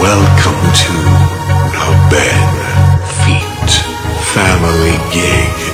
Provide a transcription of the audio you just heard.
Welcome to a bed feet family gig.